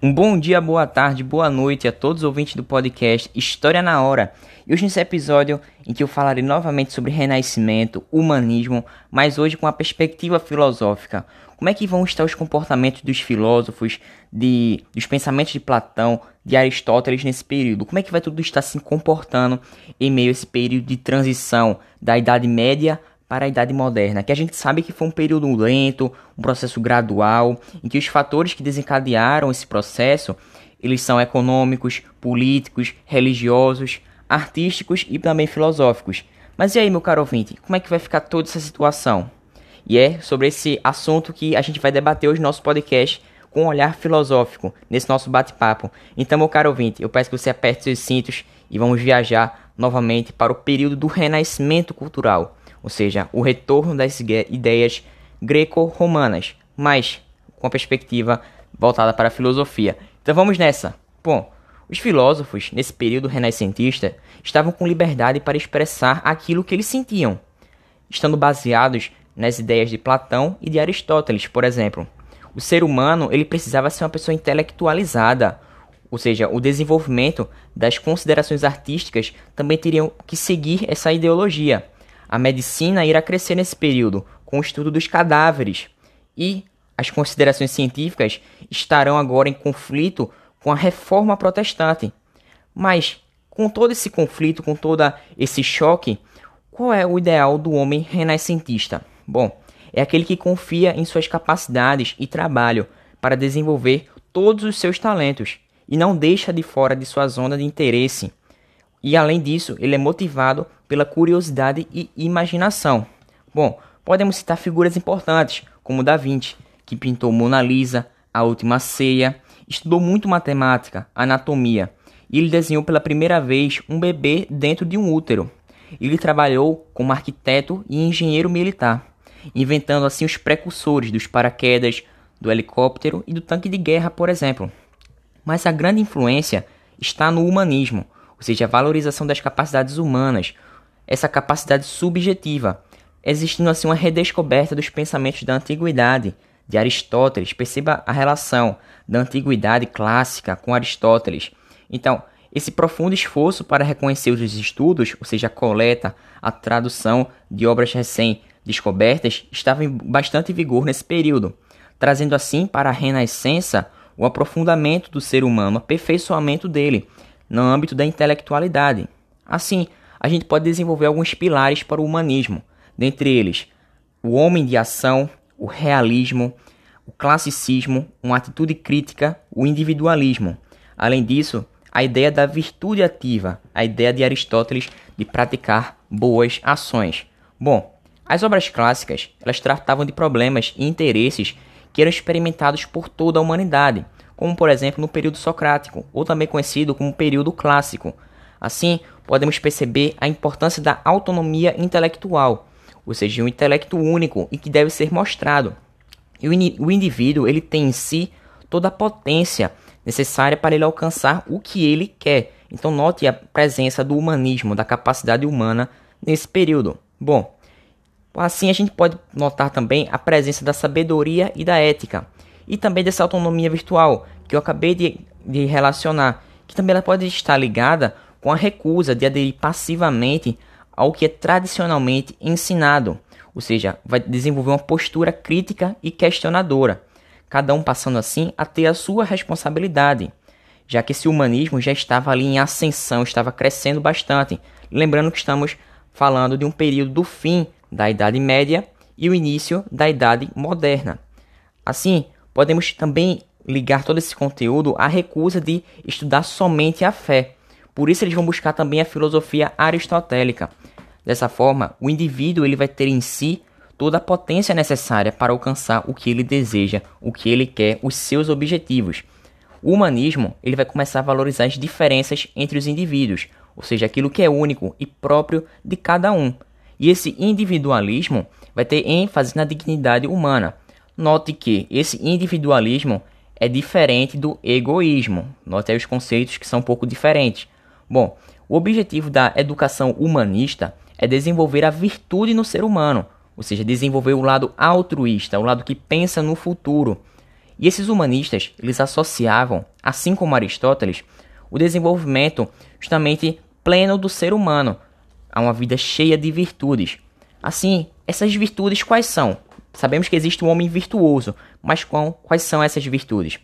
Um bom dia, boa tarde, boa noite a todos os ouvintes do podcast História na Hora. E hoje nesse episódio em que eu falarei novamente sobre renascimento, humanismo, mas hoje com a perspectiva filosófica. Como é que vão estar os comportamentos dos filósofos, de, dos pensamentos de Platão, de Aristóteles nesse período? Como é que vai tudo estar se comportando em meio a esse período de transição da Idade Média para a Idade Moderna, que a gente sabe que foi um período lento, um processo gradual, em que os fatores que desencadearam esse processo, eles são econômicos, políticos, religiosos, artísticos e também filosóficos. Mas e aí, meu caro ouvinte, como é que vai ficar toda essa situação? E é sobre esse assunto que a gente vai debater hoje no nosso podcast com um olhar filosófico, nesse nosso bate-papo. Então, meu caro ouvinte, eu peço que você aperte seus cintos e vamos viajar novamente para o período do renascimento cultural ou seja, o retorno das ideias greco-romanas, mas com a perspectiva voltada para a filosofia. Então vamos nessa. Bom, os filósofos, nesse período renascentista, estavam com liberdade para expressar aquilo que eles sentiam, estando baseados nas ideias de Platão e de Aristóteles, por exemplo. O ser humano ele precisava ser uma pessoa intelectualizada, ou seja, o desenvolvimento das considerações artísticas também teriam que seguir essa ideologia. A medicina irá crescer nesse período, com o estudo dos cadáveres, e as considerações científicas estarão agora em conflito com a reforma protestante. Mas, com todo esse conflito, com todo esse choque, qual é o ideal do homem renascentista? Bom, é aquele que confia em suas capacidades e trabalho para desenvolver todos os seus talentos e não deixa de fora de sua zona de interesse. E além disso, ele é motivado pela curiosidade e imaginação. Bom, podemos citar figuras importantes, como Da Vinci, que pintou Mona Lisa, A Última Ceia, estudou muito matemática, anatomia, e ele desenhou pela primeira vez um bebê dentro de um útero. Ele trabalhou como arquiteto e engenheiro militar, inventando assim os precursores dos paraquedas, do helicóptero e do tanque de guerra, por exemplo. Mas a grande influência está no humanismo, ou seja, a valorização das capacidades humanas, essa capacidade subjetiva, existindo assim uma redescoberta dos pensamentos da antiguidade de Aristóteles. Perceba a relação da antiguidade clássica com Aristóteles. Então, esse profundo esforço para reconhecer os estudos, ou seja, a coleta, a tradução de obras recém-descobertas, estava em bastante vigor nesse período, trazendo assim para a Renascença o aprofundamento do ser humano, o aperfeiçoamento dele no âmbito da intelectualidade. Assim, a gente pode desenvolver alguns pilares para o humanismo, dentre eles o homem de ação, o realismo, o classicismo, uma atitude crítica, o individualismo. Além disso, a ideia da virtude ativa, a ideia de Aristóteles de praticar boas ações. Bom, as obras clássicas, elas tratavam de problemas e interesses que eram experimentados por toda a humanidade, como por exemplo no período socrático, ou também conhecido como período clássico. Assim, podemos perceber a importância da autonomia intelectual, ou seja, um intelecto único e que deve ser mostrado. E o indivíduo ele tem em si toda a potência necessária para ele alcançar o que ele quer. Então note a presença do humanismo, da capacidade humana nesse período. Bom, assim a gente pode notar também a presença da sabedoria e da ética, e também dessa autonomia virtual que eu acabei de, de relacionar, que também ela pode estar ligada com a recusa de aderir passivamente ao que é tradicionalmente ensinado, ou seja, vai desenvolver uma postura crítica e questionadora, cada um passando assim a ter a sua responsabilidade, já que esse humanismo já estava ali em ascensão, estava crescendo bastante. Lembrando que estamos falando de um período do fim da Idade Média e o início da Idade Moderna. Assim, podemos também ligar todo esse conteúdo à recusa de estudar somente a fé, por isso eles vão buscar também a filosofia aristotélica. Dessa forma, o indivíduo ele vai ter em si toda a potência necessária para alcançar o que ele deseja, o que ele quer, os seus objetivos. O humanismo ele vai começar a valorizar as diferenças entre os indivíduos, ou seja, aquilo que é único e próprio de cada um. E esse individualismo vai ter ênfase na dignidade humana. Note que esse individualismo é diferente do egoísmo. Note aí os conceitos que são um pouco diferentes. Bom, o objetivo da educação humanista é desenvolver a virtude no ser humano, ou seja, desenvolver o lado altruísta, o lado que pensa no futuro. E esses humanistas, eles associavam, assim como Aristóteles, o desenvolvimento justamente pleno do ser humano a uma vida cheia de virtudes. Assim, essas virtudes quais são? Sabemos que existe um homem virtuoso, mas qual, quais são essas virtudes?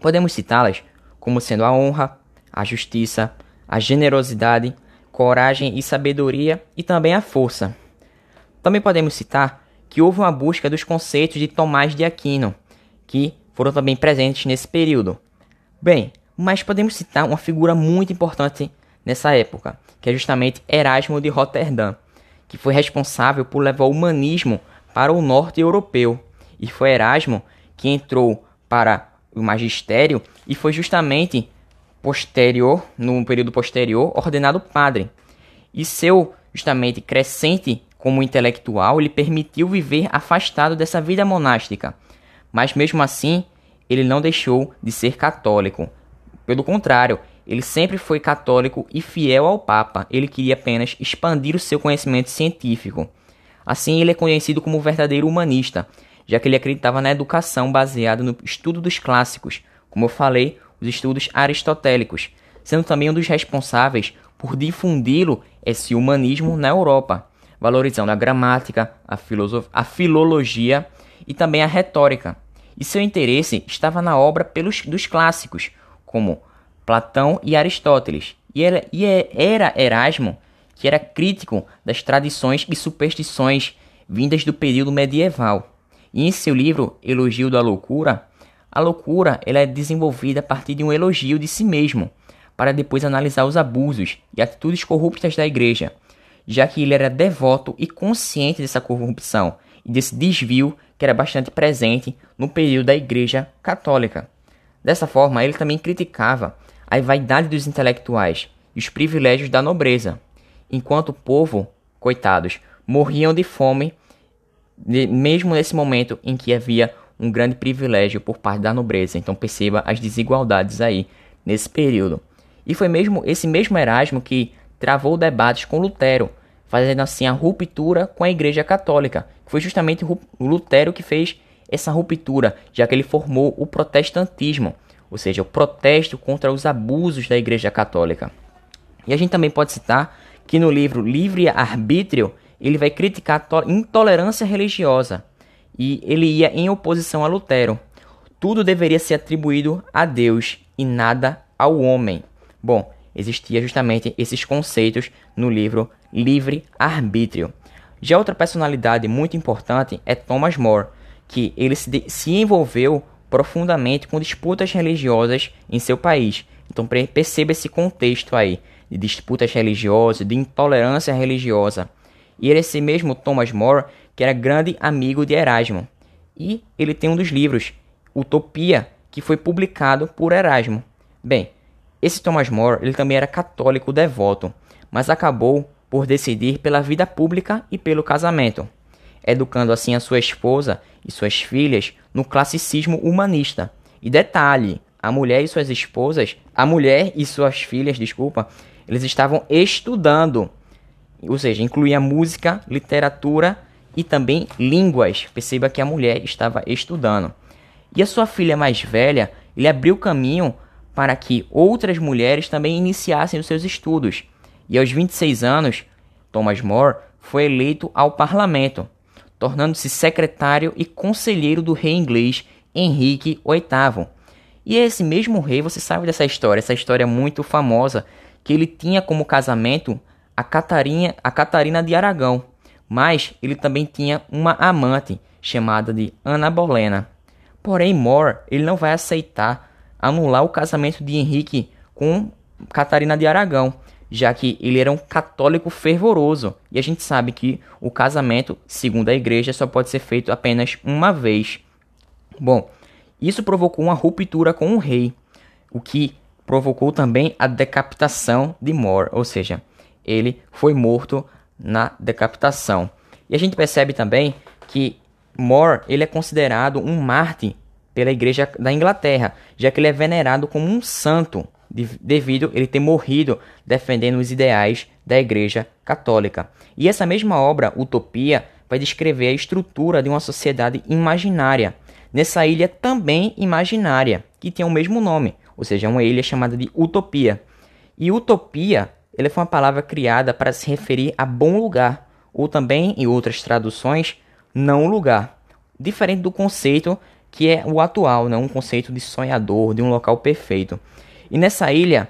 Podemos citá-las como sendo a honra, a justiça, a generosidade, coragem e sabedoria e também a força. Também podemos citar que houve uma busca dos conceitos de Tomás de Aquino, que foram também presentes nesse período. Bem, mas podemos citar uma figura muito importante nessa época, que é justamente Erasmo de Roterdã, que foi responsável por levar o humanismo para o norte europeu. E foi Erasmo que entrou para o magistério e foi justamente posterior, no período posterior, ordenado padre. E seu justamente crescente como intelectual lhe permitiu viver afastado dessa vida monástica. Mas mesmo assim, ele não deixou de ser católico. Pelo contrário, ele sempre foi católico e fiel ao Papa. Ele queria apenas expandir o seu conhecimento científico. Assim, ele é conhecido como verdadeiro humanista, já que ele acreditava na educação baseada no estudo dos clássicos, como eu falei, os estudos aristotélicos, sendo também um dos responsáveis por difundi-lo esse humanismo na Europa, valorizando a gramática, a, a filologia e também a retórica. E seu interesse estava na obra pelos dos clássicos, como Platão e Aristóteles. E era, e é, era Erasmo que era crítico das tradições e superstições vindas do período medieval. E em seu livro Elogio da Loucura, a loucura ela é desenvolvida a partir de um elogio de si mesmo, para depois analisar os abusos e atitudes corruptas da igreja, já que ele era devoto e consciente dessa corrupção e desse desvio que era bastante presente no período da igreja católica. Dessa forma, ele também criticava a vaidade dos intelectuais e os privilégios da nobreza, enquanto o povo, coitados, morriam de fome, mesmo nesse momento em que havia um grande privilégio por parte da nobreza. Então perceba as desigualdades aí nesse período. E foi mesmo esse mesmo Erasmo que travou debates com Lutero, fazendo assim a ruptura com a Igreja Católica. Foi justamente Lutero que fez essa ruptura, já que ele formou o protestantismo, ou seja, o protesto contra os abusos da Igreja Católica. E a gente também pode citar que no livro Livre Arbítrio ele vai criticar a intolerância religiosa e ele ia em oposição a Lutero. Tudo deveria ser atribuído a Deus e nada ao homem. Bom, existia justamente esses conceitos no livro Livre Arbítrio. Já outra personalidade muito importante é Thomas More, que ele se, se envolveu profundamente com disputas religiosas em seu país. Então perceba esse contexto aí de disputas religiosas, de intolerância religiosa. E era esse mesmo Thomas More que era grande amigo de Erasmo. E ele tem um dos livros, Utopia, que foi publicado por Erasmo. Bem, esse Thomas More ele também era católico devoto, mas acabou por decidir pela vida pública e pelo casamento, educando assim a sua esposa e suas filhas no classicismo humanista. E detalhe, a mulher e suas esposas, a mulher e suas filhas, desculpa, eles estavam estudando, ou seja, incluía música, literatura e também línguas. Perceba que a mulher estava estudando. E a sua filha mais velha, ele abriu caminho para que outras mulheres também iniciassem os seus estudos. E aos 26 anos, Thomas More foi eleito ao parlamento, tornando-se secretário e conselheiro do rei inglês Henrique VIII. E esse mesmo rei, você sabe dessa história, essa história muito famosa, que ele tinha como casamento a Catarina, a Catarina de Aragão, mas ele também tinha uma amante chamada de Ana Bolena. Porém, More ele não vai aceitar anular o casamento de Henrique com Catarina de Aragão, já que ele era um católico fervoroso. E a gente sabe que o casamento, segundo a igreja, só pode ser feito apenas uma vez. Bom, isso provocou uma ruptura com o rei, o que provocou também a decapitação de More, ou seja, ele foi morto na decapitação. E a gente percebe também que More ele é considerado um mártir pela Igreja da Inglaterra, já que ele é venerado como um santo devido ele ter morrido defendendo os ideais da Igreja Católica. E essa mesma obra, Utopia, vai descrever a estrutura de uma sociedade imaginária, nessa ilha também imaginária, que tem o mesmo nome, ou seja, uma ilha chamada de Utopia. E Utopia ele foi uma palavra criada para se referir a bom lugar, ou também, em outras traduções, não lugar. Diferente do conceito que é o atual, né? um conceito de sonhador, de um local perfeito. E nessa ilha,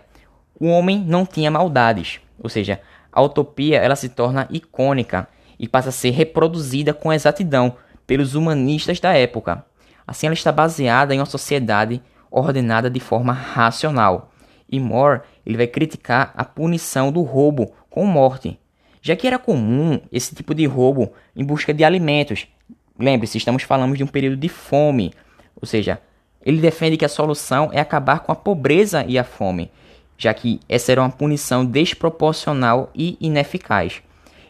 o homem não tinha maldades, ou seja, a utopia ela se torna icônica e passa a ser reproduzida com exatidão pelos humanistas da época. Assim, ela está baseada em uma sociedade ordenada de forma racional. E Moore ele vai criticar a punição do roubo com morte, já que era comum esse tipo de roubo em busca de alimentos. Lembre-se, estamos falando de um período de fome, ou seja, ele defende que a solução é acabar com a pobreza e a fome, já que essa era uma punição desproporcional e ineficaz.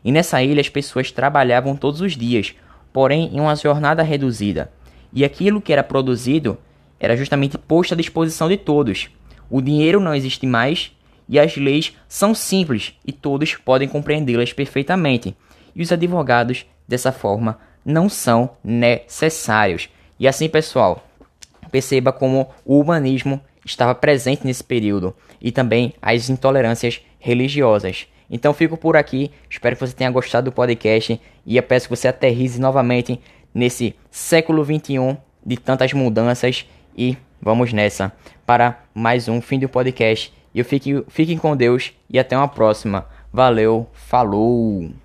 E nessa ilha as pessoas trabalhavam todos os dias, porém em uma jornada reduzida, e aquilo que era produzido era justamente posto à disposição de todos. O dinheiro não existe mais e as leis são simples e todos podem compreendê-las perfeitamente. E os advogados, dessa forma, não são necessários. E assim, pessoal, perceba como o humanismo estava presente nesse período e também as intolerâncias religiosas. Então fico por aqui, espero que você tenha gostado do podcast e eu peço que você aterrize novamente nesse século 21 de tantas mudanças e vamos nessa para mais um fim do podcast. E eu fique, fiquem com Deus e até uma próxima. Valeu, falou!